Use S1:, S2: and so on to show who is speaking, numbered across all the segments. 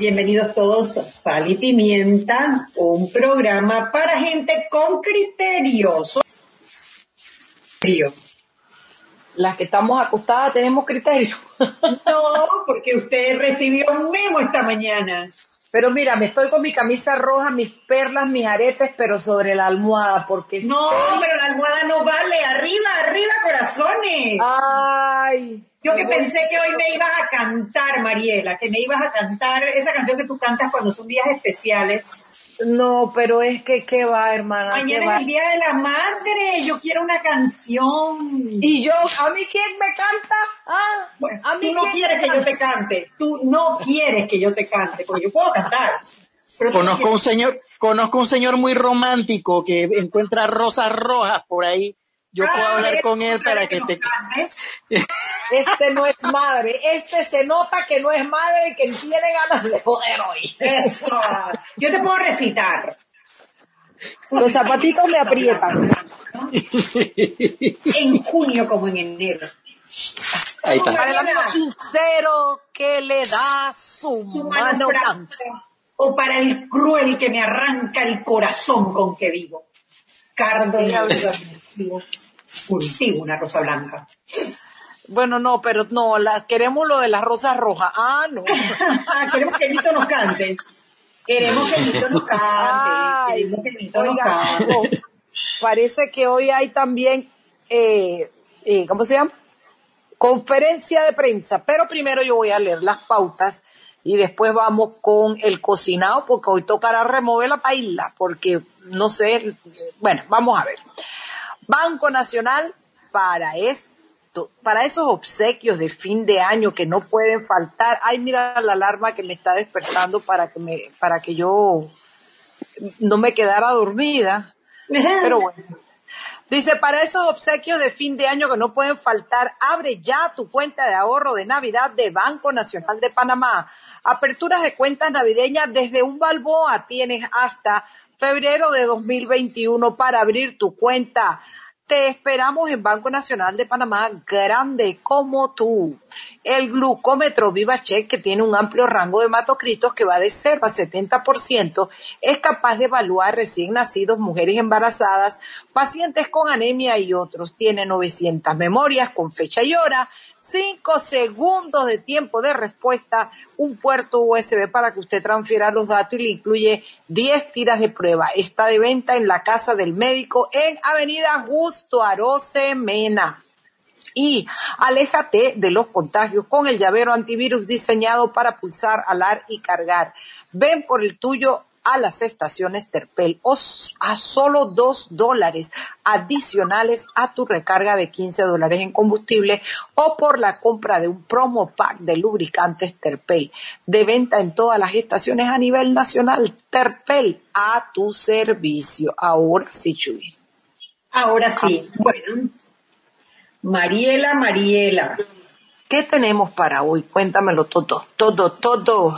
S1: Bienvenidos todos a Sal y Pimienta, un programa para gente con criterio. Soy-
S2: Las que estamos acostadas tenemos criterio.
S1: No, porque usted recibió un memo esta mañana.
S2: Pero mira, me estoy con mi camisa roja, mis perlas, mis aretes, pero sobre la almohada, porque
S1: No,
S2: estoy-
S1: pero la almohada no vale. Arriba, arriba, corazones.
S2: Ay.
S1: Yo que pensé que hoy me ibas a cantar, Mariela, que me ibas a cantar esa canción que tú cantas cuando son días especiales.
S2: No, pero es que qué va, hermana.
S1: Mañana
S2: va.
S1: es el Día de la Madre, yo quiero una canción.
S2: Y yo, ¿a mí quién me canta? Ah,
S1: Bueno,
S2: a mí
S1: tú no quieres que yo te cante, tú no quieres que yo te cante, porque yo puedo cantar. Pero tú no
S3: Conozco un señor, conozco un señor muy romántico que encuentra rosas rojas por ahí. Yo puedo
S1: Ah,
S3: hablar con él para que te...
S2: Este no es madre. Este se nota que no es madre y que tiene ganas de joder hoy.
S1: Eso. Yo te puedo recitar.
S2: Los zapatitos me aprietan.
S1: En junio como en enero.
S3: Ahí está.
S2: Para el amigo sincero que le da su,
S1: Tu mano. O para el cruel que me arranca el corazón con que vivo. Cardo de cultivo, cultivo una rosa blanca.
S2: Bueno, no, pero no, la, queremos lo de las rosas rojas. Ah, no.
S1: Queremos que Nito nos cante. Queremos que Nito nos cante.
S2: Ay,
S1: Queremos que Nito nos
S2: oiga,
S1: cante.
S2: oh, parece que hoy hay también, eh, eh, ¿cómo se llama? Conferencia de prensa. Pero primero yo voy a leer las pautas y después vamos con el cocinado porque hoy tocará remover la paila porque no sé, bueno, vamos a ver. Banco Nacional para esto, para esos obsequios de fin de año que no pueden faltar. Ay, mira la alarma que me está despertando para que me, para que yo no me quedara dormida. Pero bueno. Dice, para esos obsequios de fin de año que no pueden faltar, abre ya tu cuenta de ahorro de Navidad de Banco Nacional de Panamá. Aperturas de cuentas navideñas desde un balboa tienes hasta febrero de 2021 para abrir tu cuenta. Te esperamos en Banco Nacional de Panamá, grande como tú. El glucómetro VivaCheck, que tiene un amplio rango de hematocritos que va de 0 a 70%, es capaz de evaluar recién nacidos, mujeres embarazadas, pacientes con anemia y otros. Tiene 900 memorias con fecha y hora, 5 segundos de tiempo de respuesta, un puerto USB para que usted transfiera los datos y le incluye 10 tiras de prueba. Está de venta en la casa del médico en Avenida Justo Arose Mena. Y aléjate de los contagios con el llavero antivirus diseñado para pulsar, alar y cargar. Ven por el tuyo a las estaciones Terpel o a solo dos dólares adicionales a tu recarga de 15 dólares en combustible o por la compra de un promo pack de lubricantes Terpel de venta en todas las estaciones a nivel nacional. Terpel a tu servicio. Ahora sí, Chuy.
S1: Ahora sí. Bueno. Mariela, Mariela.
S2: ¿Qué tenemos para hoy? Cuéntamelo todo, todo, todo.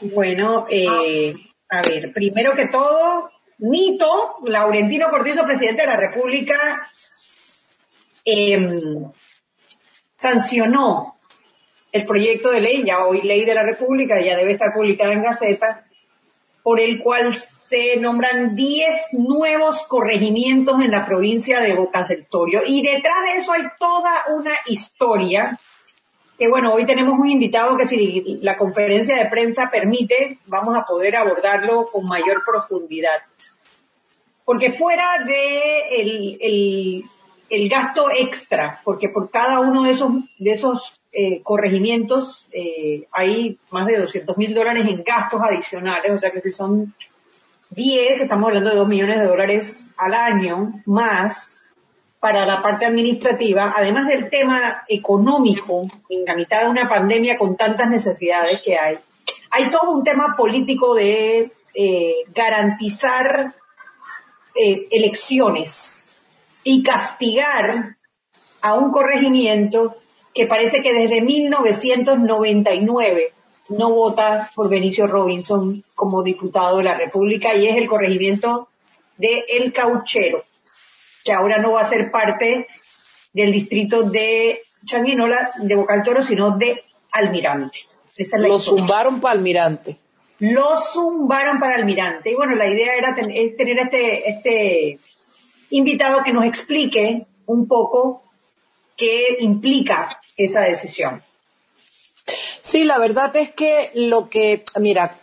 S1: Bueno, eh, a ver, primero que todo, Nito, Laurentino Cortizo, presidente de la República, em, sancionó el proyecto de ley, ya hoy ley de la República, ya debe estar publicada en Gaceta, por el cual se nombran 10 nuevos corregimientos en la provincia de Bocas del Torio. Y detrás de eso hay toda una historia que bueno, hoy tenemos un invitado que si la conferencia de prensa permite, vamos a poder abordarlo con mayor profundidad. Porque fuera de el, el, el gasto extra, porque por cada uno de esos, de esos eh, corregimientos eh, hay más de 200 mil dólares en gastos adicionales, o sea que si son 10, estamos hablando de 2 millones de dólares al año más para la parte administrativa, además del tema económico, en la mitad de una pandemia con tantas necesidades que hay, hay todo un tema político de eh, garantizar elecciones y castigar a un corregimiento que parece que desde 1999 no vota por Benicio Robinson como diputado de la República y es el corregimiento de El Cauchero, que ahora no va a ser parte del distrito de Changuinola, de Boca Toro, sino de Almirante.
S2: Lo zumbaron para Almirante.
S1: Lo zumbaron para Almirante. Y bueno, la idea era tener este, este invitado que nos explique un poco qué implica esa decisión.
S2: Sí, la verdad es que lo que, mira,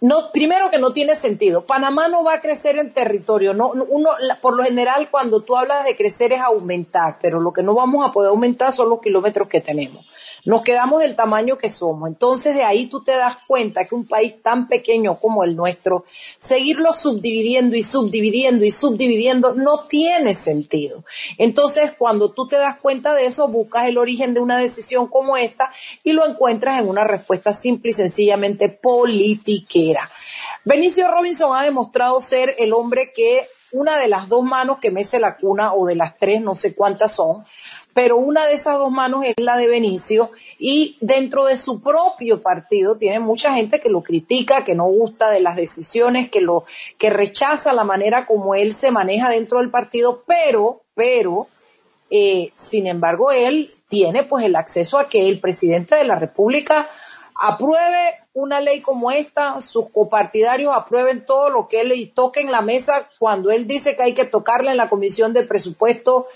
S2: no, primero que no tiene sentido. Panamá no va a crecer en territorio. No, uno, por lo general, cuando tú hablas de crecer es aumentar, pero lo que no vamos a poder aumentar son los kilómetros que tenemos nos quedamos del tamaño que somos. Entonces de ahí tú te das cuenta que un país tan pequeño como el nuestro, seguirlo subdividiendo y subdividiendo y subdividiendo no tiene sentido. Entonces cuando tú te das cuenta de eso, buscas el origen de una decisión como esta y lo encuentras en una respuesta simple y sencillamente politiquera. Benicio Robinson ha demostrado ser el hombre que una de las dos manos que mece la cuna o de las tres, no sé cuántas son, pero una de esas dos manos es la de Benicio y dentro de su propio partido tiene mucha gente que lo critica, que no gusta de las decisiones, que lo que rechaza la manera como él se maneja dentro del partido, pero pero eh, sin embargo él tiene pues el acceso a que el presidente de la República apruebe una ley como esta, sus copartidarios aprueben todo lo que él toque en la mesa cuando él dice que hay que tocarle en la comisión de presupuesto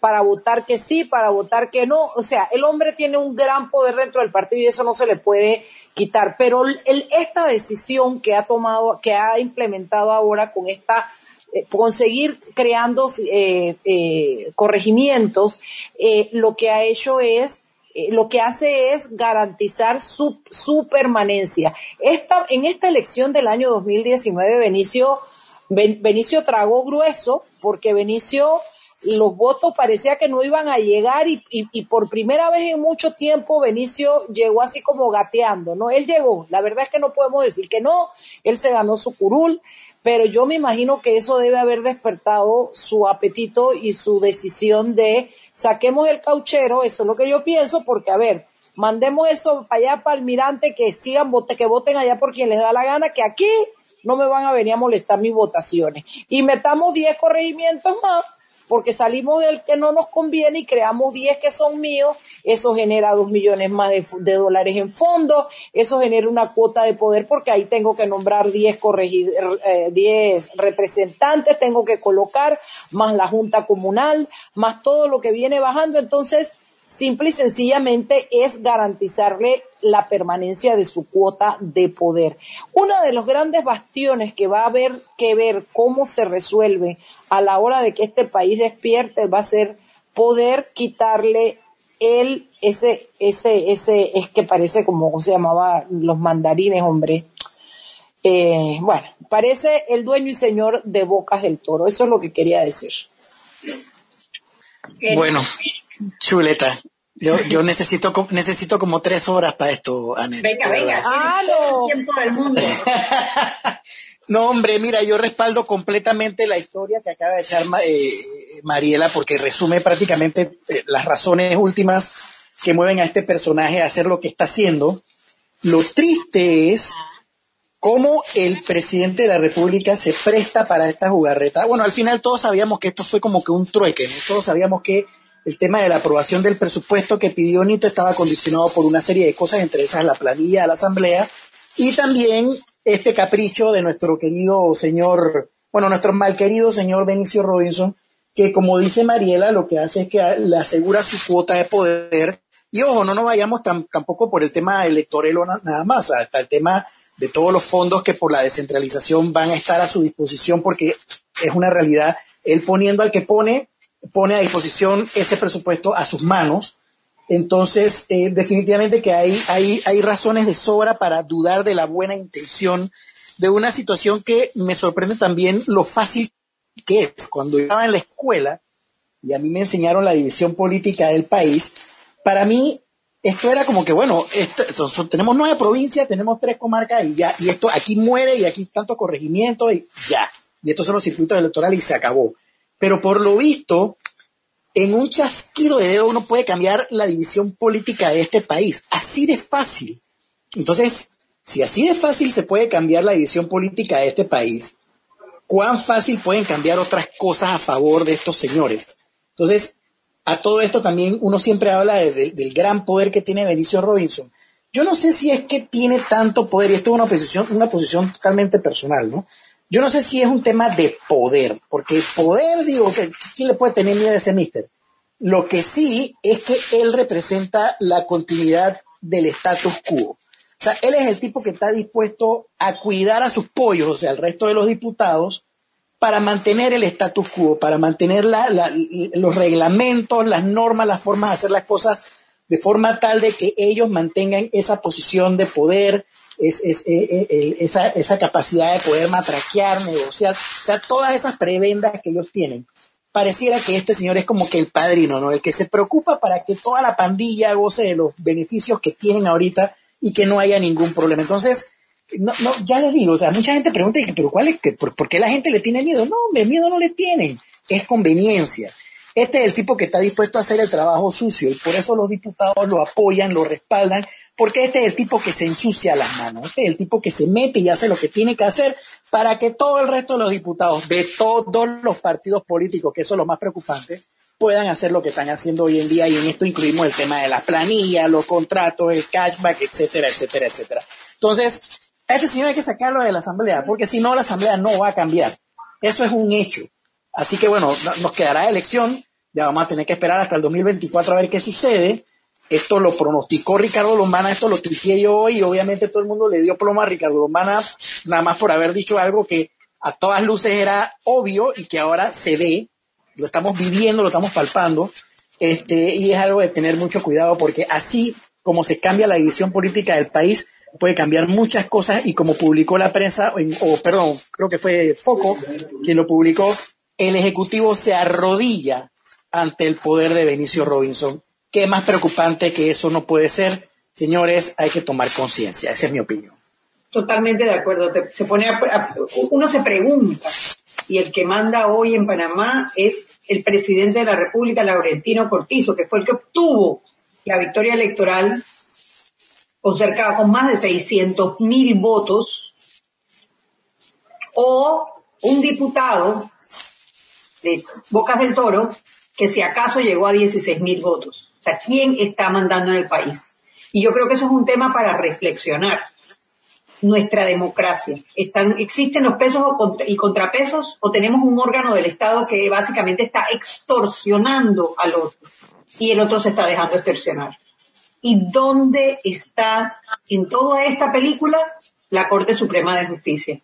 S2: para votar que sí, para votar que no. O sea, el hombre tiene un gran poder dentro del partido y eso no se le puede quitar. Pero esta decisión que ha tomado, que ha implementado ahora con esta eh, conseguir creando eh, eh, corregimientos, lo que ha hecho es lo que hace es garantizar su, permanencia. En esta elección del año 2019, Benicio, Benicio tragó grueso porque Benicio los votos parecía que no iban a llegar y, y, por primera vez en mucho tiempo Benicio llegó así como gateando, ¿no? Él llegó, la verdad es que no podemos decir que no, él se ganó su curul, pero yo me imagino que eso debe haber despertado su apetito y su decisión de saquemos el cauchero, eso es lo que yo pienso, porque a ver, mandemos eso para allá para Almirante, que sigan, que voten allá por quien les da la gana, que aquí no me van a venir a molestar mis votaciones. Y metamos 10 corregimientos más porque salimos del que no nos conviene y creamos 10 que son míos, eso genera 2 millones más de, dólares en fondos, eso genera una cuota de poder porque ahí tengo que nombrar 10, eh, 10 representantes, tengo que colocar, más la Junta Comunal, más todo lo que viene bajando, entonces simple y sencillamente es garantizarle la permanencia de su cuota de poder. Uno de los grandes bastiones que va a haber que ver cómo se resuelve a la hora de que este país despierte va a ser poder quitarle el, ese, ese, ese, es que parece como se llamaba los mandarines, hombre. Eh, bueno, parece el dueño y señor de Bocas del Toro. Eso es lo que quería decir.
S3: Bueno, Chuleta. Yo, yo necesito, necesito como tres horas para esto,
S1: Anet. Venga, venga. Ah, no. Tiempo del mundo.
S3: no, hombre, mira, yo respaldo completamente la historia que acaba de echar eh, Mariela porque resume prácticamente eh, las razones últimas que mueven a este personaje a hacer lo que está haciendo. Lo triste es cómo el presidente de la República se presta para esta jugarreta. Bueno, al final todos sabíamos que esto fue como que un trueque, ¿no? Todos sabíamos que el tema de la aprobación del presupuesto que pidió Nito estaba condicionado por una serie de cosas, entre esas la planilla de la Asamblea y también este capricho de nuestro querido señor, bueno, nuestro mal querido señor Benicio Robinson, que como dice Mariela, lo que hace es que le asegura su cuota de poder. Y ojo, no nos vayamos tampoco por el tema electoral nada más, hasta el tema de todos los fondos que por la descentralización van a estar a su disposición, porque es una realidad. Él poniendo al que pone, pone a disposición ese presupuesto a sus manos. Entonces, eh, definitivamente que hay, hay, hay razones de sobra para dudar de la buena intención de una situación que me sorprende también lo fácil que es. Cuando yo estaba en la escuela y a mí me enseñaron la división política del país, para mí esto era como que, bueno, tenemos nueve provincias, tenemos tres comarcas y ya, y esto aquí muere y aquí tanto corregimiento y ya. Y estos son los circuitos electorales y se acabó. Pero por lo visto, en un chasquido de dedo uno puede cambiar la división política de este país. Así de fácil. Entonces, si así de fácil se puede cambiar la división política de este país, ¿cuán fácil pueden cambiar otras cosas a favor de estos señores? Entonces, a todo esto también uno siempre habla del gran poder que tiene Benicio Robinson. Yo no sé si es que tiene tanto poder, y esto es una posición, una posición totalmente personal, ¿no? Yo no sé si es un tema de poder, porque poder, digo, ¿quién le puede tener miedo a ese mister? Lo que sí es que él representa la continuidad del status quo. O sea, él es el tipo que está dispuesto a cuidar a sus pollos, o sea, al resto de los diputados, para mantener el status quo, para mantener los reglamentos, las normas, las formas de hacer las cosas de forma tal de que ellos mantengan esa posición de poder, es, eh, eh, esa, esa, capacidad de poder matraquear, negociar, o sea, todas esas prebendas que ellos tienen. Pareciera que este señor es como que el padrino, ¿no? El que se preocupa para que toda la pandilla goce de los beneficios que tienen ahorita y que no haya ningún problema. Entonces, no, no, ya les digo, o sea, mucha gente pregunta, pero ¿cuál es, por, por, qué la gente le tiene miedo? No, hombre, miedo no le tienen, es conveniencia. Este es el tipo que está dispuesto a hacer el trabajo sucio y por eso los diputados lo apoyan, lo respaldan, porque este es el tipo que se ensucia las manos, este es el tipo que se mete y hace lo que tiene que hacer para que todo el resto de los diputados de todos los partidos políticos, que eso es lo más preocupante, puedan hacer lo que están haciendo hoy en día y en esto incluimos el tema de las planillas, los contratos, el cashback, etcétera, etcétera, etcétera. Entonces, a este señor hay que sacarlo de la asamblea, porque si no, la asamblea no va a cambiar. Eso es un hecho. Así que bueno, nos quedará elección, ya vamos a tener que esperar hasta el 2024 a ver qué sucede. Esto lo pronosticó Ricardo Lombana, esto lo tuiteé yo hoy y obviamente todo el mundo le dio plomo a Ricardo Lombana, nada más por haber dicho algo que a todas luces era obvio y que ahora se ve, lo estamos viviendo, lo estamos palpando, este, y es algo de tener mucho cuidado porque así como se cambia la división política del país, puede cambiar muchas cosas y como publicó la prensa, o perdón, creo que fue Foco quien lo publicó, el Ejecutivo se arrodilla ante el poder de Benicio Robinson. ¿Qué más preocupante que eso no puede ser? Señores, hay que tomar conciencia, esa es mi opinión.
S1: Totalmente de acuerdo. Se pone uno se pregunta y el que manda hoy en Panamá es el presidente de la República, Laurentino Cortizo, que fue el que obtuvo la victoria electoral con cerca, con más de 600 mil votos, o un diputado de Bocas del Toro que si acaso llegó a 16 mil votos. Sea, ¿quién está mandando en el país? Y yo creo que eso es un tema para reflexionar. Nuestra democracia. Están, ¿Existen los pesos y contrapesos o tenemos un órgano del Estado que básicamente está extorsionando al otro y el otro se está dejando extorsionar? y dónde está en toda esta película la Corte Suprema de Justicia.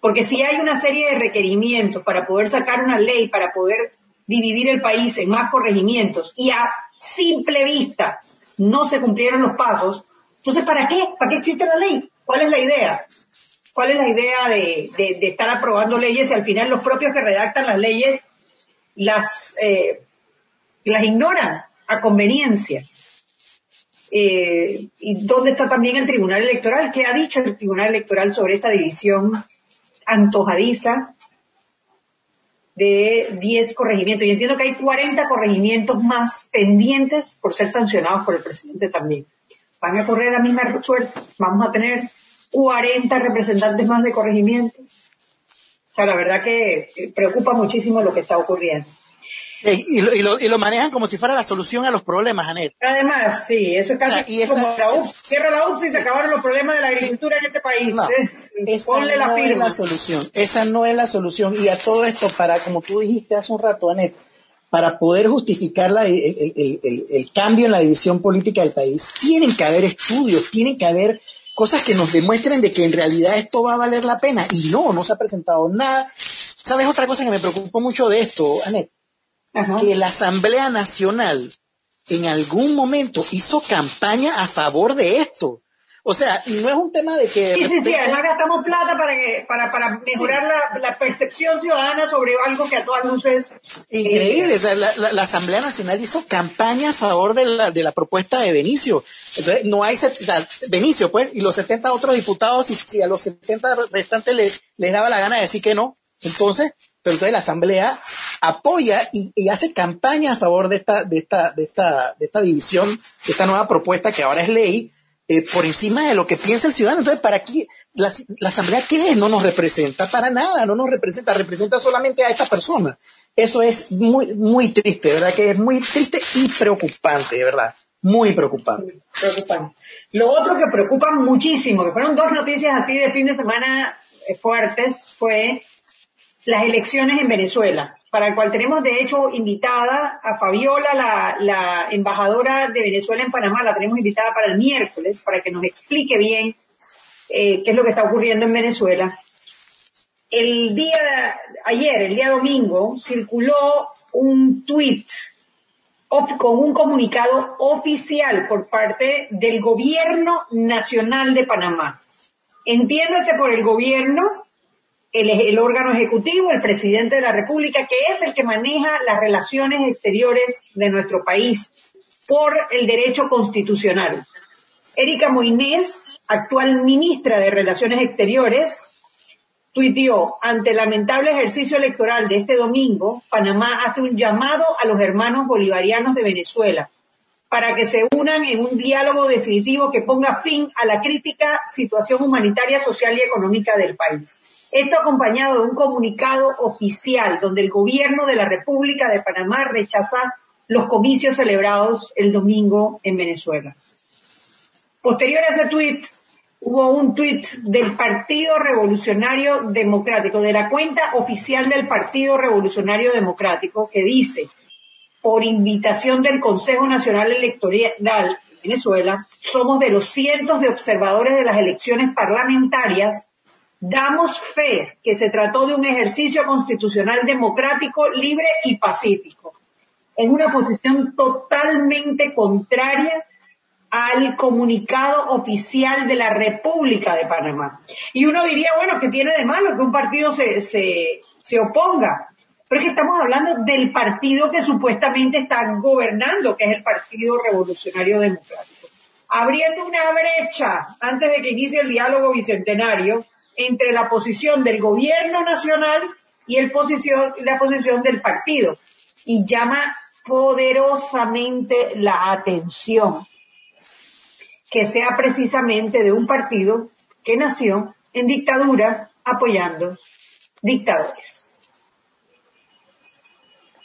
S1: Porque si hay una serie de requerimientos para poder sacar una ley, para poder dividir el país en más corregimientos y a simple vista no se cumplieron los pasos, entonces ¿para qué? ¿Para qué existe la ley? ¿Cuál es la idea? ¿Cuál es la idea de, estar aprobando leyes y al final los propios que redactan las leyes las, eh, las ignoran a conveniencia? Eh, ¿Y dónde está también el Tribunal Electoral? ¿Qué ha dicho el Tribunal Electoral sobre esta división antojadiza de 10 corregimientos? Y entiendo que hay 40 corregimientos más pendientes por ser sancionados por el presidente también. ¿Van a correr la misma suerte? ¿Vamos a tener 40 representantes más de corregimiento? O sea, la verdad que preocupa muchísimo lo que está ocurriendo.
S3: Y lo, y, lo, y lo, manejan como si fuera la solución a los problemas, Anet.
S1: Además, sí, eso es casi como la UPS. Cierra la UPS y se acabaron los problemas de la agricultura en este país. No,
S3: esa no la es la solución. Esa no es la solución. Y a todo esto, para, como tú dijiste hace un rato, Anet, para poder justificar la, el, el, el, el, cambio en la división política del país, tienen que haber estudios, tienen que haber cosas que nos demuestren de que en realidad esto va a valer la pena. Y no, no se ha presentado nada. ¿Sabes otra cosa que me preocupó mucho de esto, Anet? Que la Asamblea Nacional en algún momento hizo campaña a favor de esto. O sea, no es un tema de que...
S1: Sí, sí, sí, además gastamos plata para, que, para, para mejorar la, la, percepción ciudadana sobre algo que a todas luces...
S3: Increíble, o sea, la, la, Asamblea Nacional hizo campaña a favor de la, de la propuesta de Benicio. Entonces, no hay... O sea, Benicio, pues, y los 70 otros diputados, y si a los 70 restantes les, les daba la gana de decir que no, entonces, pero entonces la Asamblea apoya y, hace campaña a favor de esta, de esta, de esta, de esta división, de esta nueva propuesta que ahora es ley, eh, por encima de lo que piensa el ciudadano. Entonces, ¿para qué? La, asamblea qué es? No nos representa para nada, no nos representa, representa solamente a esta persona. Eso es muy, muy triste, ¿verdad? Que es muy triste y preocupante, de verdad. Muy preocupante.
S1: Preocupante. Lo otro que preocupa muchísimo, que fueron dos noticias así de fin de semana eh, fuertes, fue las elecciones en Venezuela para el cual tenemos de hecho invitada a Fabiola, la, embajadora de Venezuela en Panamá, la tenemos invitada para el miércoles, para que nos explique bien eh, qué es lo que está ocurriendo en Venezuela. El día, ayer, el día domingo, circuló un tweet con un comunicado oficial por parte del gobierno nacional de Panamá. Entiéndase por el gobierno el, órgano ejecutivo, el presidente de la República, que es el que maneja las relaciones exteriores de nuestro país por el derecho constitucional. Erika Moinés, actual ministra de Relaciones Exteriores, tuiteó, ante el lamentable ejercicio electoral de este domingo, Panamá hace un llamado a los hermanos bolivarianos de Venezuela para que se unan en un diálogo definitivo que ponga fin a la crítica situación humanitaria, social y económica del país. Esto acompañado de un comunicado oficial donde el gobierno de la República de Panamá rechaza los comicios celebrados el domingo en Venezuela. Posterior a ese tuit, hubo un tuit del Partido Revolucionario Democrático, de la cuenta oficial del Partido Revolucionario Democrático, que dice, por invitación del Consejo Nacional Electoral de Venezuela, somos de los cientos de observadores de las elecciones parlamentarias Damos fe que se trató de un ejercicio constitucional democrático, libre y pacífico, en una posición totalmente contraria al comunicado oficial de la República de Panamá. Y uno diría, bueno, ¿qué tiene de malo que un partido se, se, se oponga? Es que estamos hablando del partido que supuestamente está gobernando, que es el Partido Revolucionario Democrático. Abriendo una brecha antes de que inicie el diálogo bicentenario, entre la posición del gobierno nacional y la posición del partido. Y llama poderosamente la atención que sea precisamente de un partido que nació en dictadura apoyando dictadores.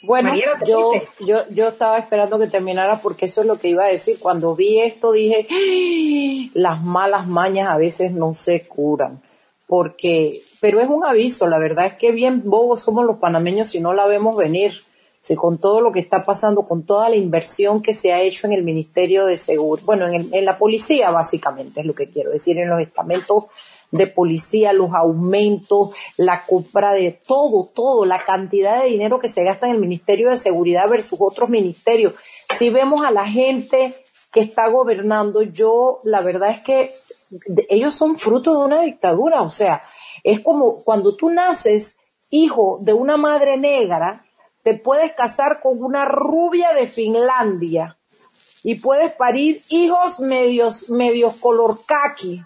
S2: Bueno, yo, yo, yo estaba esperando que terminara porque eso es lo que iba a decir. Cuando vi esto dije, ¡Ah! las malas mañas a veces no se curan porque, pero es un aviso, la verdad es que bien bobos somos los panameños si no la vemos venir, si con todo lo que está pasando, con toda la inversión que se ha hecho en el Ministerio de Seguridad, bueno, en, en la policía básicamente es lo que quiero decir, en los estamentos de policía, los aumentos, la compra de todo, todo, la cantidad de dinero que se gasta en el Ministerio de Seguridad versus otros ministerios. Si vemos a la gente que está gobernando, yo la verdad es que ellos son fruto de una dictadura, o sea, es como cuando tú naces hijo de una madre negra, te puedes casar con una rubia de Finlandia y puedes parir hijos medios, medios color kaki.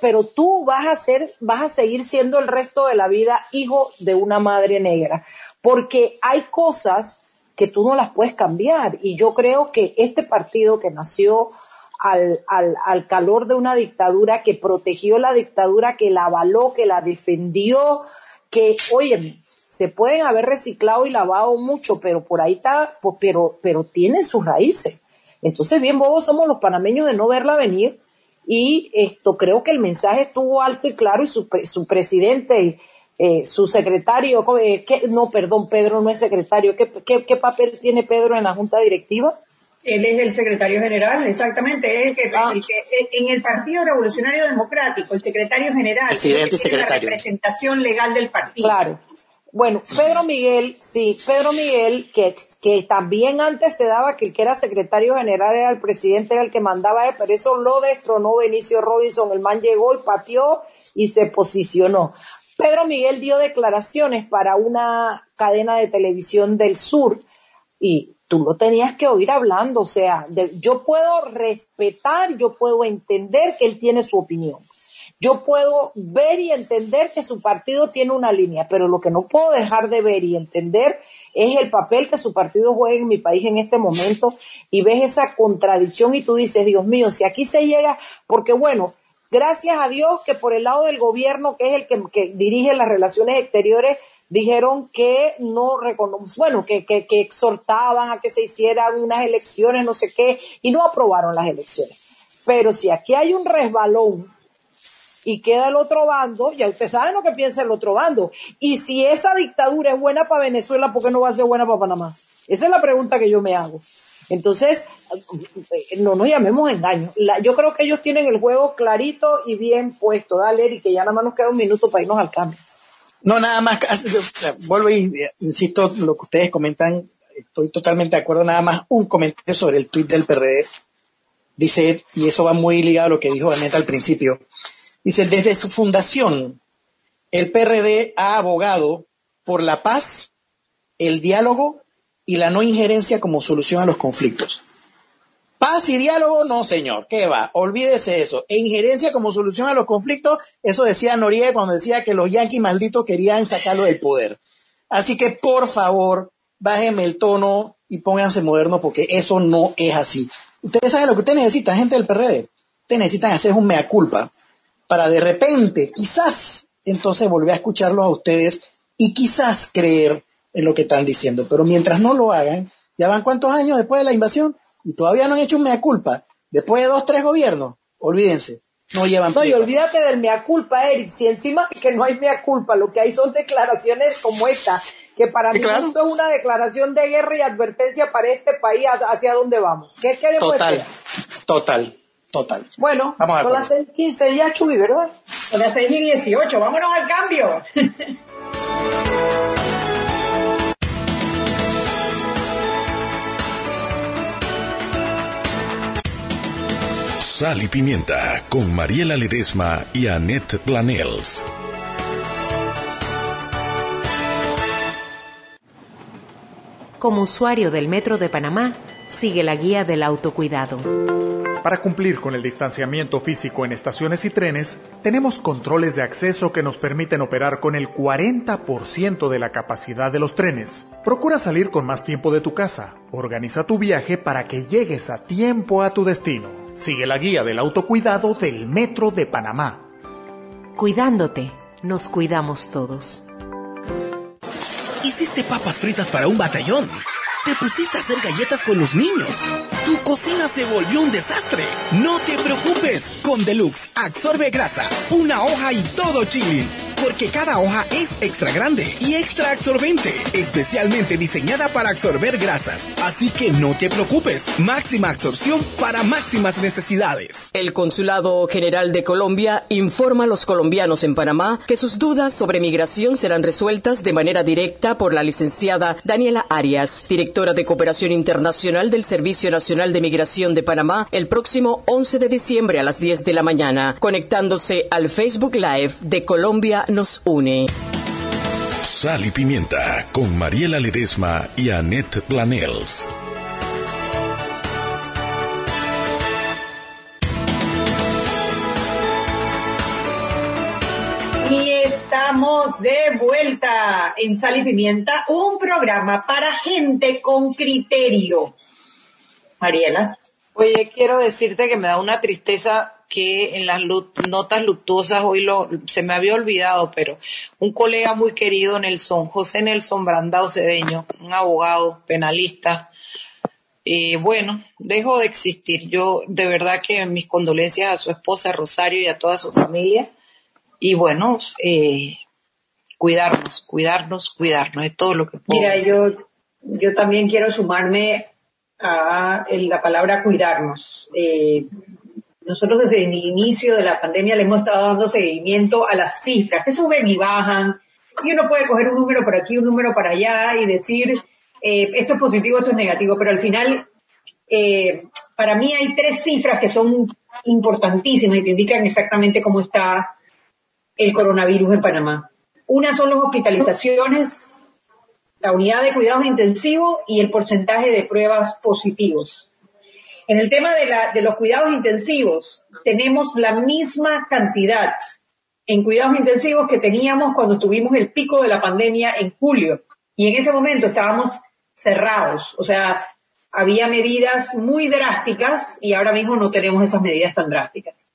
S2: Pero tú vas a ser, vas a seguir siendo el resto de la vida hijo de una madre negra, porque hay cosas que tú no las puedes cambiar. Y yo creo que este partido que nació al, al, al calor de una dictadura que protegió la dictadura, que la avaló, que la defendió, que, oye, se pueden haber reciclado y lavado mucho, pero por ahí está, pues, pero, pero tienen sus raíces. Entonces, bien bobos somos los panameños de no verla venir y esto creo que el mensaje estuvo alto y claro y su, su presidente, eh, su secretario, eh, no, perdón, Pedro no es secretario, ¿Qué, ¿qué, qué, papel tiene Pedro en la junta directiva?
S1: Él es el secretario general, exactamente, es el que, ah. en el Partido Revolucionario Democrático, el secretario general,
S3: Presidente y secretario.
S1: la representación legal del partido.
S2: Claro. Bueno, Pedro Miguel, sí, Pedro Miguel, que, que también antes se daba que el que era secretario general era el presidente, era el que mandaba, pero eso lo destronó Benicio Robinson. El man llegó y pateó y se posicionó. Pedro Miguel dio declaraciones para una cadena de televisión del sur y tú lo tenías que oír hablando, o sea, yo puedo respetar, yo puedo entender que él tiene su opinión. Yo puedo ver y entender que su partido tiene una línea, pero lo que no puedo dejar de ver y entender es el papel que su partido juega en mi país en este momento y ves esa contradicción y tú dices, Dios mío, si aquí se llega, porque bueno, gracias a Dios que por el lado del gobierno, que es el que, dirige las relaciones exteriores, dijeron que no reconocen, bueno, que, exhortaban a que se hicieran unas elecciones, no sé qué, y no aprobaron las elecciones. Pero si aquí hay un resbalón y queda el otro bando, ya usted sabe lo que piensa el otro bando. Y si esa dictadura es buena para Venezuela, ¿por qué no va a ser buena para Panamá? Esa es la pregunta que yo me hago. Entonces, no nos llamemos engaño. yo creo que ellos tienen el juego clarito y bien puesto. Dale, y que ya nada más nos queda un minuto para irnos al cambio.
S3: No, nada más, vuelvo y insisto, lo que ustedes comentan, estoy totalmente de acuerdo, nada más un comentario sobre el tuit del PRD. Dice, y eso va muy ligado a lo que dijo Vanessa al principio, Dice, desde su fundación, el PRD ha abogado por la paz, el diálogo y la no injerencia como solución a los conflictos. Paz y diálogo, no señor, ¿qué va? Olvídese eso. E injerencia como solución a los conflictos, eso decía Noriega cuando decía que los yanquis malditos querían sacarlo del poder. Así que por favor, bájeme el tono y pónganse moderno porque eso no es así. Ustedes saben lo que ustedes necesitan, gente del PRD. Ustedes necesitan hacer un mea culpa para de repente, quizás, entonces volver a escucharlos a ustedes y quizás creer en lo que están diciendo. Pero mientras no lo hagan, ya van cuántos años después de la invasión y todavía no han hecho un mea culpa. Después de dos, tres gobiernos, olvídense, no llevan.
S2: No, y olvídate del mea culpa, Eric. Si encima que no hay mea culpa, lo que hay son declaraciones como esta, que para mí esto es una declaración de guerra y advertencia para este país hacia dónde vamos. ¿Qué queremos
S3: Total, total. Total.
S2: Bueno, son las 6.15 ya, Chubi, ¿verdad?
S1: Son las 6 y 18. Vámonos al cambio.
S4: Sal y Pimienta con Mariela Ledesma y Annette Planels.
S5: Como usuario del Metro de Panamá, sigue la guía del autocuidado.
S6: Para cumplir con el distanciamiento físico en estaciones y trenes, tenemos controles de acceso que nos permiten operar con el 40% de la capacidad de los trenes. Procura salir con más tiempo de tu casa. Organiza tu viaje para que llegues a tiempo a tu destino. Sigue la guía del autocuidado del Metro de Panamá.
S5: Cuidándote, nos cuidamos todos.
S7: Hiciste papas fritas para un batallón. Te pusiste a hacer galletas con los niños. Tu cocina se volvió un desastre. No te preocupes. Con Deluxe absorbe grasa, una hoja y todo chilling porque cada hoja es extra grande y extra absorbente, especialmente diseñada para absorber grasas. Así que no te preocupes, máxima absorción para máximas necesidades.
S8: El Consulado General de Colombia informa a los colombianos en Panamá que sus dudas sobre migración serán resueltas de manera directa por la licenciada Daniela Arias, directora de Cooperación Internacional del Servicio Nacional de Migración de Panamá, el próximo 11 de diciembre a las 10 de la mañana, conectándose al Facebook Live de Colombia nos une.
S4: Sal y Pimienta con Mariela Ledesma y Annette Planels.
S1: Y estamos de vuelta en Sal y Pimienta, un programa para gente con criterio. Mariela.
S2: Oye, quiero decirte que me da una tristeza que en las notas luctuosas hoy lo, se me había olvidado, pero un colega muy querido, Nelson, José Nelson Brandao Cedeño, un abogado penalista, eh, bueno, dejó de existir. Yo de verdad que mis condolencias a su esposa Rosario y a toda su familia. Y bueno, eh, cuidarnos, cuidarnos, cuidarnos, es todo lo que
S1: puedo Mira, yo, yo también quiero sumarme a la palabra cuidarnos. Eh, nosotros desde el inicio de la pandemia le hemos estado dando seguimiento a las cifras que suben y bajan Y uno puede coger un número por aquí, un número para allá y decir, eh, esto es positivo, esto es negativo, pero al final, eh, para mí hay tres cifras que son importantísimas y te indican exactamente cómo está el coronavirus en Panamá. Una son las hospitalizaciones, la unidad de cuidados intensivos y el porcentaje de pruebas positivos. En el tema de, la, de los cuidados intensivos, tenemos la misma cantidad en cuidados intensivos que teníamos cuando tuvimos el pico de la pandemia en julio. Y en ese momento estábamos cerrados. O sea, había medidas muy drásticas y ahora mismo no tenemos esas medidas tan drásticas.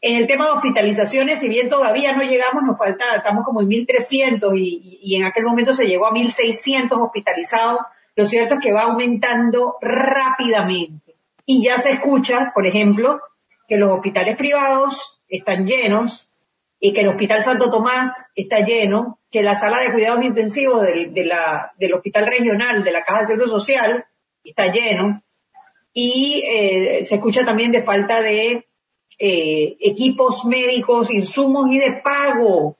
S1: En el tema de hospitalizaciones, si bien todavía no llegamos, nos falta, estamos como en 1.300 y, y en aquel momento se llegó a 1.600 hospitalizados, lo cierto es que va aumentando rápidamente. Y ya se escucha, por ejemplo, que los hospitales privados están llenos y que el Hospital Santo Tomás está lleno, que la sala de cuidados intensivos del, del Hospital Regional de la Caja de Seguro Social está lleno y eh, se escucha también de falta de eh, equipos médicos, insumos y de pago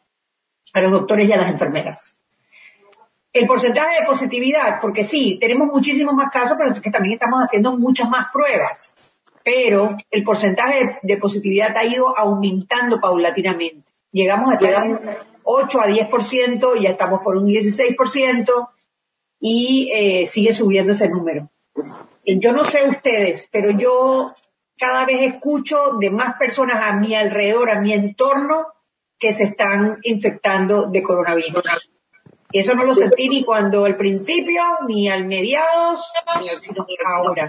S1: a los doctores y a las enfermeras. El porcentaje de positividad, porque sí, tenemos muchísimos más casos, pero que también estamos haciendo muchas más pruebas. Pero el porcentaje de, positividad ha ido aumentando paulatinamente. Llegamos a en 8 a 10% y ya estamos por un 16% y eh, sigue subiendo ese número. Yo no sé ustedes, pero yo cada vez escucho de más personas a mi alrededor, a mi entorno, que se están infectando de coronavirus. Y eso no lo sentí ni cuando al principio, ni al mediados, sino ahora.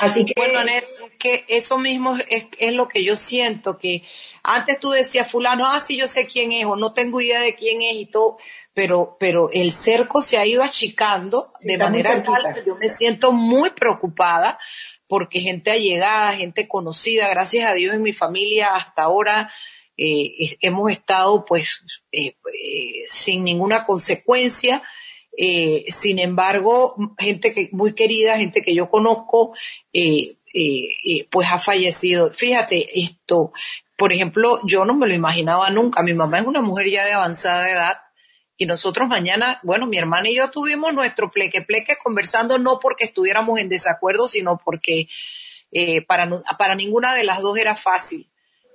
S2: Así que. Bueno, Anet, que eso mismo es, es, lo que yo siento, que antes tú decías, fulano, ah, sí, yo sé quién es, o no tengo idea de quién es y todo, pero, pero el cerco se ha ido achicando de Está manera tal que yo me siento muy preocupada porque gente allegada, gente conocida, gracias a Dios en mi familia hasta ahora eh, hemos estado pues eh, eh, sin ninguna consecuencia. Eh, sin embargo, gente que muy querida, gente que yo conozco, pues ha fallecido. Fíjate, esto, por ejemplo, yo no me lo imaginaba nunca. Mi mamá es una mujer ya de avanzada edad y nosotros mañana, bueno, mi hermana y yo tuvimos nuestro pleque pleque conversando no porque estuviéramos en desacuerdo, sino porque para, para ninguna de las dos era fácil.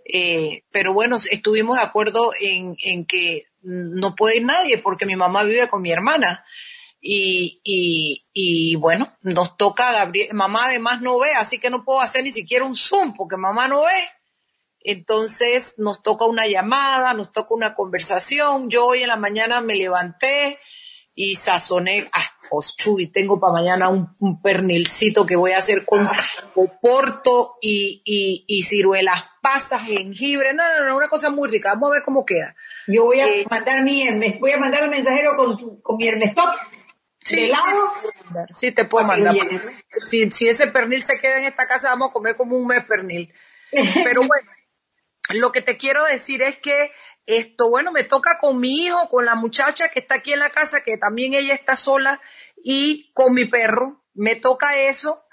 S2: Eh, pero bueno, estuvimos de acuerdo en, que no puede ir nadie porque mi mamá vive con mi hermana. Y bueno, nos toca Gabriel, mamá además no ve, así que no puedo hacer ni siquiera un Zoom porque mamá no ve. Entonces nos toca una llamada, nos toca una conversación. Yo hoy en la mañana me levanté y sazoné, ah, y tengo para mañana un, un, pernilcito que voy a hacer con porto y, y, y ciruelas pasas, jengibre, no, no, no, una cosa muy rica. Vamos a ver cómo queda.
S1: Yo voy a eh, mandar mi, voy a mandar al mensajero con, su, con mi Hermestop.
S2: Sí, helado, sí, te puedo mandar. Si, si ese pernil se queda en esta casa, vamos a comer como un mes pernil. Pero bueno, lo que te quiero decir es que esto, bueno, me toca con mi hijo, con la muchacha que está aquí en la casa, que también ella está sola, y con mi perro. Me toca eso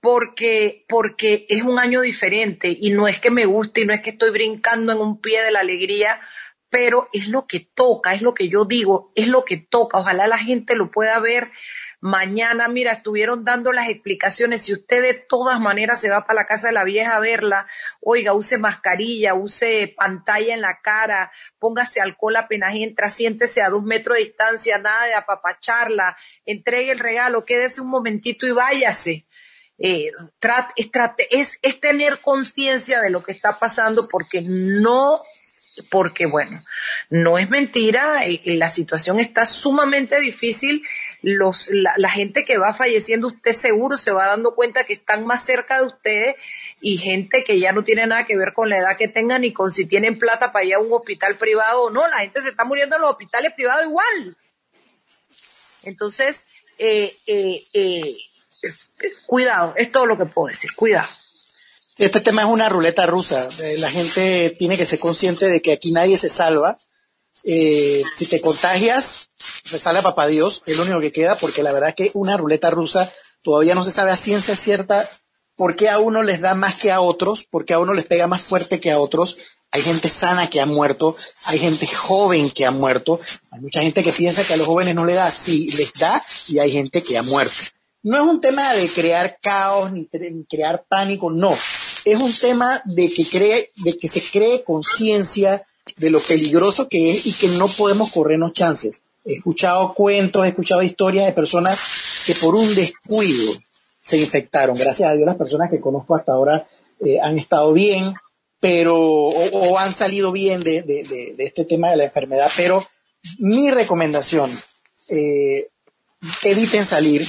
S2: porque, porque es un año diferente y no es que me guste y no es que estoy brincando en un pie de la alegría, pero es lo que toca, es lo que yo digo, es lo que toca. Ojalá la gente lo pueda ver mañana. Mira, estuvieron dando las explicaciones. Si usted de todas maneras se va para la casa de la vieja a verla, oiga, use mascarilla, use pantalla en la cara, póngase alcohol apenas entra, siéntese a dos metros de distancia, nada de apapacharla, entregue el regalo, quédese un momentito y váyase. Eh, es, es, tener conciencia de lo que está pasando porque no porque bueno, no es mentira, eh, la situación está sumamente difícil, los, la, gente que va falleciendo, usted seguro se va dando cuenta que están más cerca de ustedes y gente que ya no tiene nada que ver con la edad que tengan ni con si tienen plata para ir a un hospital privado o no, la gente se está muriendo en los hospitales privados igual. Entonces, eh, eh, eh, cuidado, es todo lo que puedo decir, cuidado.
S3: Este tema es una ruleta rusa. Eh, la gente tiene que ser consciente de que aquí nadie se salva. Eh, si te contagias, resale a papá Dios, es lo único que queda, porque la verdad es que una ruleta rusa todavía no se sabe a ciencia cierta por qué a uno les da más que a otros, por qué a uno les pega más fuerte que a otros. Hay gente sana que ha muerto, hay gente joven que ha muerto, hay mucha gente que piensa que a los jóvenes no le da, sí les da, y hay gente que ha muerto. No es un tema de crear caos ni, crear pánico, no. Es un tema de que, cree, de que se cree conciencia de lo peligroso que es y que no podemos corrernos chances. He escuchado cuentos, he escuchado historias de personas que por un descuido se infectaron. Gracias a Dios las personas que conozco hasta ahora eh, han estado bien, pero o, han salido bien de, este tema de la enfermedad. Pero mi recomendación, eh, eviten salir.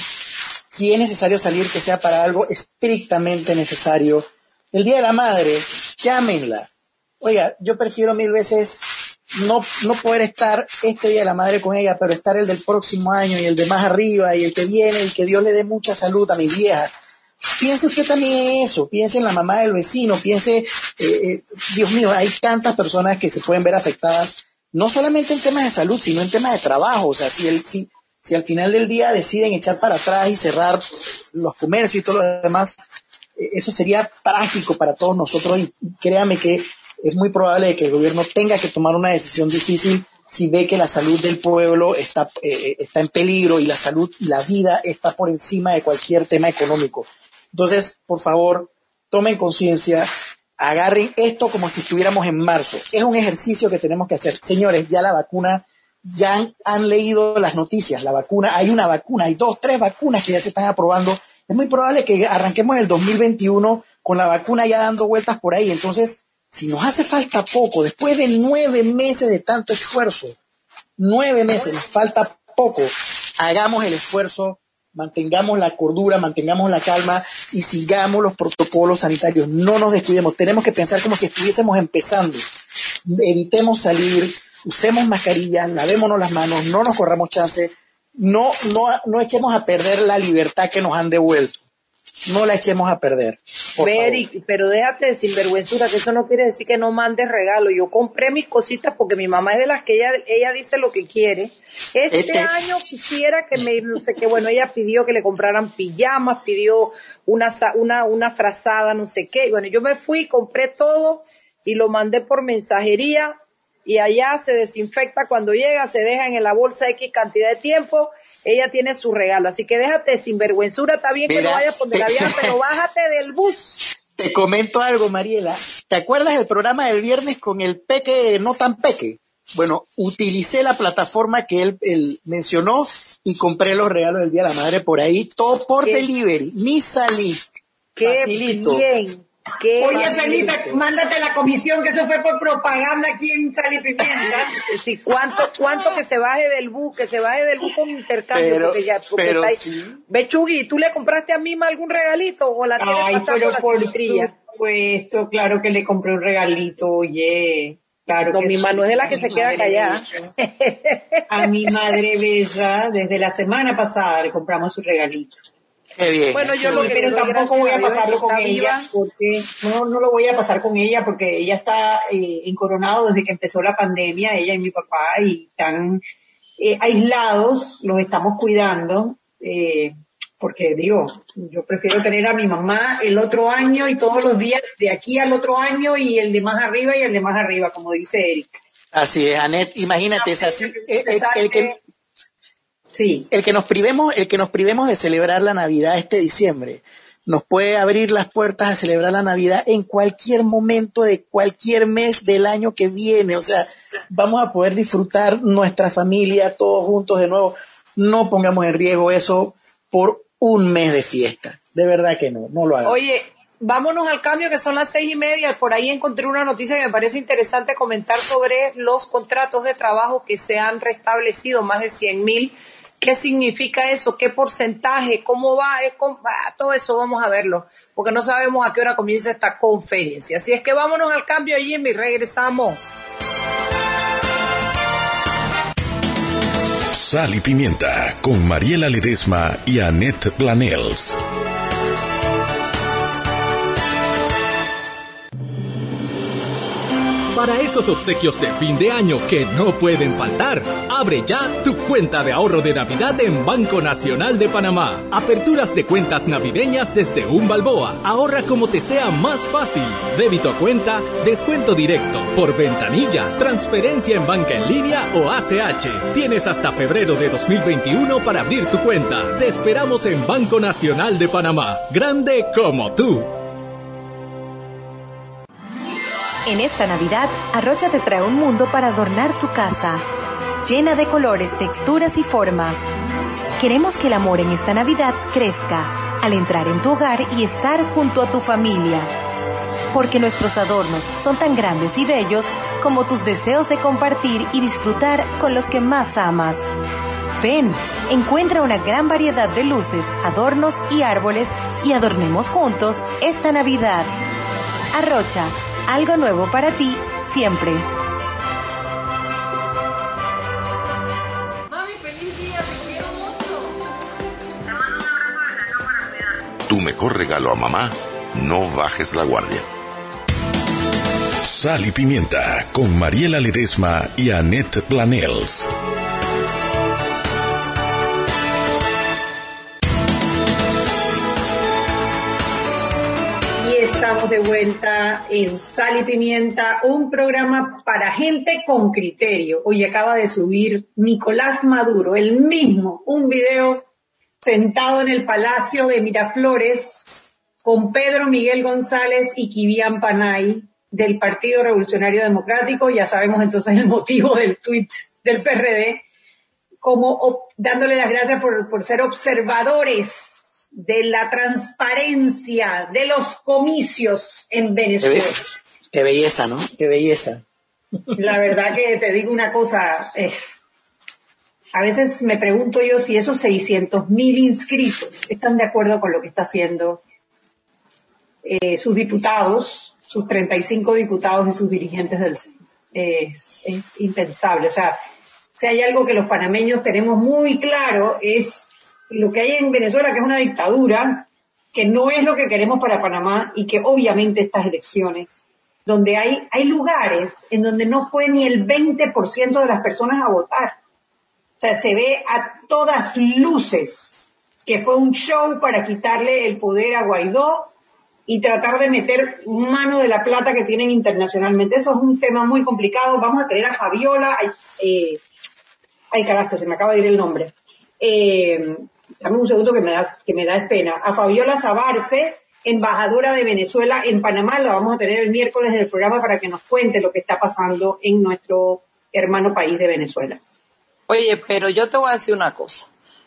S3: Si es necesario salir, que sea para algo estrictamente necesario. El Día de la Madre, llámenla. Oiga, yo prefiero mil veces no, no poder estar este Día de la Madre con ella, pero estar el del próximo año y el de más arriba y el que viene y que Dios le dé mucha salud a mi vieja. Piense usted también en eso, piense en la mamá del vecino, piense, eh, eh, Dios mío, hay tantas personas que se pueden ver afectadas, no solamente en temas de salud, sino en temas de trabajo. O sea, si, el, si, si al final del día deciden echar para atrás y cerrar los comercios y todo lo demás, eh, eso sería trágico para todos nosotros y créame que es muy probable que el gobierno tenga que tomar una decisión difícil si ve que la salud del pueblo está, eh, está en peligro y la salud y la vida está por encima de cualquier tema económico. Entonces, por favor, tomen conciencia, agarren esto como si estuviéramos en marzo. Es un ejercicio que tenemos que hacer. Señores, ya la vacuna, ya han, han leído las noticias, la vacuna, hay una vacuna, hay dos, tres vacunas que ya se están aprobando. Es muy probable que arranquemos el 2021 con la vacuna ya dando vueltas por ahí. Entonces, si nos hace falta poco, después de nueve meses de tanto esfuerzo, nueve meses, nos falta poco, hagamos el esfuerzo, mantengamos la cordura, mantengamos la calma y sigamos los protocolos sanitarios, no nos descuidemos, tenemos que pensar como si estuviésemos empezando, evitemos salir, usemos mascarillas, lavémonos las manos, no nos corramos chance, no, no, no echemos a perder la libertad que nos han devuelto no la echemos a perder.
S2: pero déjate de sinvergüenzura, que eso no quiere decir que no mandes regalo. Yo compré mis cositas porque mi mamá es de las que ella, ella dice lo que quiere. Este, este año quisiera que me, no sé qué, bueno, ella pidió que le compraran pijamas, pidió una, una, una frazada, no sé qué. Bueno, yo me fui, compré todo y lo mandé por mensajería y allá se desinfecta cuando llega, se deja en la bolsa X cantidad de tiempo, ella tiene su regalo. Así que déjate sin vergüenzura, está bien que no vayas por la vida, pero bájate del bus.
S3: Te comento algo, Mariela. ¿Te acuerdas del programa del viernes con el peque no tan peque? Bueno, utilicé la plataforma que él, mencionó y compré los regalos del Día de la Madre por ahí, todo por delivery, ni salí.
S2: Qué bien.
S1: Oye, Felipe, mándate la comisión, que eso fue por propaganda aquí en Sal y Pimienta.
S2: Sí, ¿cuánto, cuánto que se baje del bus, que se baje del bus con intercambio?
S3: Pero,
S2: porque ya,
S3: pero sí.
S2: Bechugui, ¿tú le compraste a Mima algún regalito o la tienes
S1: Ay, pero por supuesto, claro que le compré un regalito, oye. Claro
S2: no, mi mano es de la que se queda callada.
S1: A mi madre bella, desde la semana pasada le compramos su regalito.
S2: Bueno, yo lo que
S1: pero tampoco voy a pasarlo con ella porque no, no lo voy a pasar con ella porque ella está eh, encoronado desde que empezó la pandemia, ella y mi papá y están eh, aislados, los estamos cuidando. Eh, porque digo, yo prefiero tener a mi mamá el otro año y todos los días de aquí al otro año y el de más arriba y el de más arriba, como dice Eric.
S3: Así es, Anet, imagínate, es así, el, que,
S1: Sí.
S3: El que nos privemos, el que nos privemos de celebrar la Navidad este diciembre, nos puede abrir las puertas a celebrar la Navidad en cualquier momento de cualquier mes del año que viene. O sea, vamos a poder disfrutar nuestra familia todos juntos de nuevo. No pongamos en riesgo eso por un mes de fiesta. De verdad que no, no lo hagamos.
S2: Oye, vámonos al cambio que son las seis y media. Por ahí encontré una noticia que me parece interesante comentar sobre los contratos de trabajo que se han restablecido, más de 100 mil ¿Qué significa eso? ¿Qué porcentaje? ¿Cómo va? Todo eso vamos a verlo, porque no sabemos a qué hora comienza esta conferencia. Así es que vámonos al cambio, Jimmy, regresamos.
S4: Sal y Pimienta con Mariela Ledesma y Annette Planels.
S9: Para esos obsequios de fin de año que no pueden faltar, abre ya tu cuenta de ahorro de Navidad en Banco Nacional de Panamá. Aperturas de cuentas navideñas desde un balboa. Ahorra como te sea más fácil. Débito a cuenta, descuento directo, por ventanilla, transferencia en banca en línea o ACH. Tienes hasta febrero de 2021 para abrir tu cuenta. Te esperamos en Banco Nacional de Panamá. Grande como tú.
S10: En esta Navidad, Arrocha te trae un mundo para adornar tu casa, llena de colores, texturas y formas. Queremos que el amor en esta Navidad crezca al entrar en tu hogar y estar junto a tu familia. Porque nuestros adornos son tan grandes y bellos como tus deseos de compartir y disfrutar con los que más amas. Ven, encuentra una gran variedad de luces, adornos y árboles y adornemos juntos esta Navidad. Arrocha algo nuevo para ti siempre.
S11: Mami, feliz día, te quiero mucho. Te mando un abrazo para cuidar.
S12: Tu mejor regalo a mamá, no bajes la guardia.
S4: Sal y Pimienta con Mariela Ledesma y Annette Planels.
S1: Estamos de vuelta en Sal y Pimienta, un programa para gente con criterio. Hoy acaba de subir Nicolás Maduro, el mismo, un video sentado en el Palacio de Miraflores con Pedro Miguel González y Kivian Panay del Partido Revolucionario Democrático. Ya sabemos entonces el motivo del tuit del PRD, como dándole las gracias por ser observadores de la transparencia de los comicios en Venezuela.
S3: qué belleza, ¿no? Qué belleza.
S1: La verdad que te digo una cosa, eh, a veces me pregunto yo si esos 600 mil inscritos están de acuerdo con lo que está haciendo eh, sus diputados, sus 35 diputados y sus dirigentes del CEN. Es, es impensable. O sea, si hay algo que los panameños tenemos muy claro es lo que hay en Venezuela, que es una dictadura, que no es lo que queremos para Panamá y que obviamente estas elecciones, donde hay, hay lugares en donde no fue ni el 20% de las personas a votar. O sea, se ve a todas luces que fue un show para quitarle el poder a Guaidó y tratar de meter mano de la plata que tienen internacionalmente. Eso es un tema muy complicado. Vamos a tener a Fabiola, eh, ay carajo, se me acaba de ir el nombre. Eh, dame un segundo que me da, que me da pena. A Fabiola Zabarce, embajadora de Venezuela en Panamá, la vamos a tener el miércoles en el programa para que nos cuente lo que está pasando en nuestro hermano país de Venezuela.
S2: Oye, pero yo te voy a decir una cosa.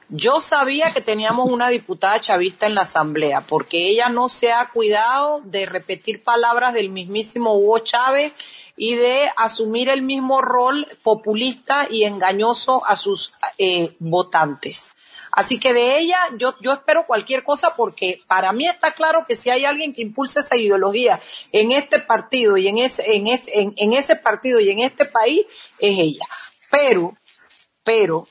S2: Yo sabía que teníamos una diputada chavista en la asamblea, porque ella no se ha cuidado de repetir palabras del mismísimo Hugo Chávez y de asumir el mismo rol populista y engañoso a sus eh, votantes. Así que de ella yo, yo espero cualquier cosa porque para mí está claro que si hay alguien que impulsa esa ideología en este partido y en ese, en en, en ese partido y en este país es ella. Pero, pero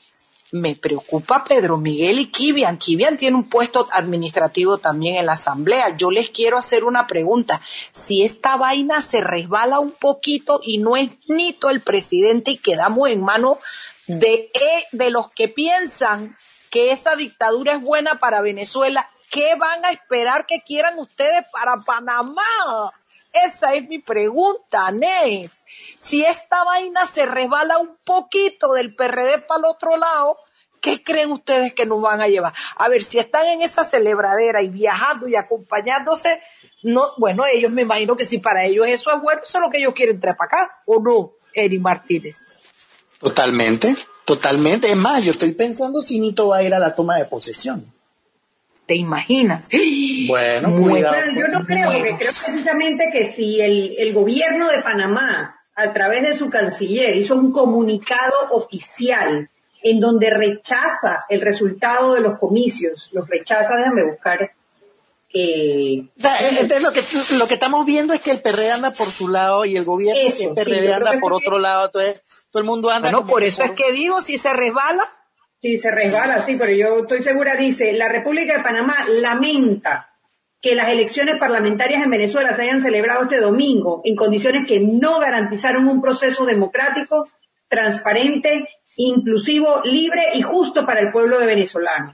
S2: me preocupa Pedro Miguel y Kivian. Kivian tiene un puesto administrativo también en la asamblea. Yo les quiero hacer una pregunta. Si esta vaina se resbala un poquito y no es nito el presidente y quedamos en manos de, de los que piensan que esa dictadura es buena para Venezuela, ¿qué van a esperar que quieran ustedes para Panamá? Esa es mi pregunta, Ned. Si esta vaina se resbala un poquito del PRD para el otro lado, ¿qué creen ustedes que nos van a llevar? A ver, si están en esa celebradera y viajando y acompañándose, no, bueno, ellos me imagino que si para ellos eso es bueno, eso es lo que ellos quieren traer para acá, ¿o no, Eri Martínez?
S3: Totalmente, totalmente. Es más, yo estoy pensando si Nito va a ir a la toma de posesión.
S2: ¿Te imaginas?
S3: Bueno,
S1: Bueno,
S3: cuidado.
S1: yo no creo, porque creo precisamente que si el, el gobierno de Panamá, a través de su canciller, hizo un comunicado oficial en donde rechaza el resultado de los comicios, los rechaza, déjame buscar. Eh,
S3: eh, Entonces lo que, lo que estamos viendo es que el PRD anda por su lado y el gobierno
S1: Eso,
S3: el PRD
S1: creo
S3: anda por otro lado. Entonces todo el mundo anda.
S2: Bueno,
S3: como
S2: por eso es que digo, si se resbala,
S1: Sí, se resbala, sí, pero yo estoy segura, dice, la República de Panamá lamenta que las elecciones parlamentarias en Venezuela se hayan celebrado este domingo en condiciones que no garantizaron un proceso democrático, transparente, inclusivo, libre y justo para el pueblo de venezolano.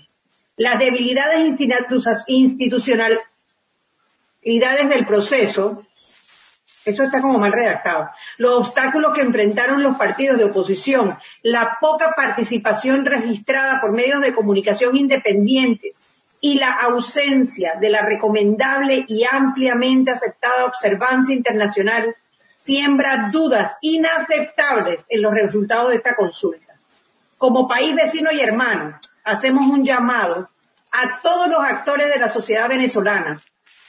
S1: Las debilidades institucionales del proceso, eso está como mal redactado, los obstáculos que enfrentaron los partidos de oposición, la poca participación registrada por medios de comunicación independientes, y la ausencia de la recomendable y ampliamente aceptada observancia internacional siembra dudas inaceptables en los resultados de esta consulta. Como país vecino y hermano, hacemos un llamado a todos los actores de la sociedad venezolana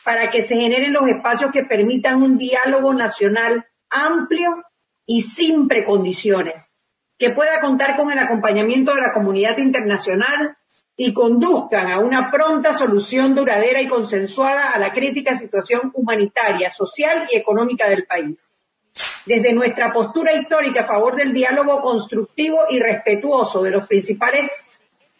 S1: para que se generen los espacios que permitan un diálogo nacional amplio y sin precondiciones, que pueda contar con el acompañamiento de la comunidad internacional y conduzcan a una pronta solución duradera y consensuada a la crítica situación humanitaria, social y económica del país. Desde nuestra postura histórica a favor del diálogo constructivo y respetuoso de los principales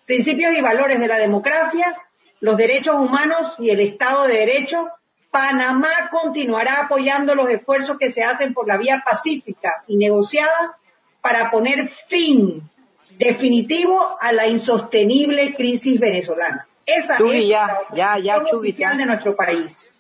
S1: principios y valores de la democracia, los derechos humanos y el Estado de Derecho, Panamá continuará apoyando los esfuerzos que se hacen por la vía pacífica y negociada para poner fin definitivo a la insostenible crisis venezolana. Esa es
S2: ya,
S1: la
S2: ya,
S1: de nuestro país.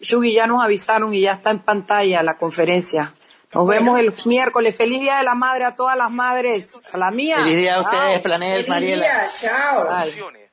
S2: Chugui, ya nos avisaron y ya está en pantalla la conferencia. Nos vemos el miércoles. Feliz Día de la Madre a todas las madres. A la mía.
S3: Feliz día a ustedes,
S1: Feliz
S3: Mariela.
S1: día, chao.
S2: Bye.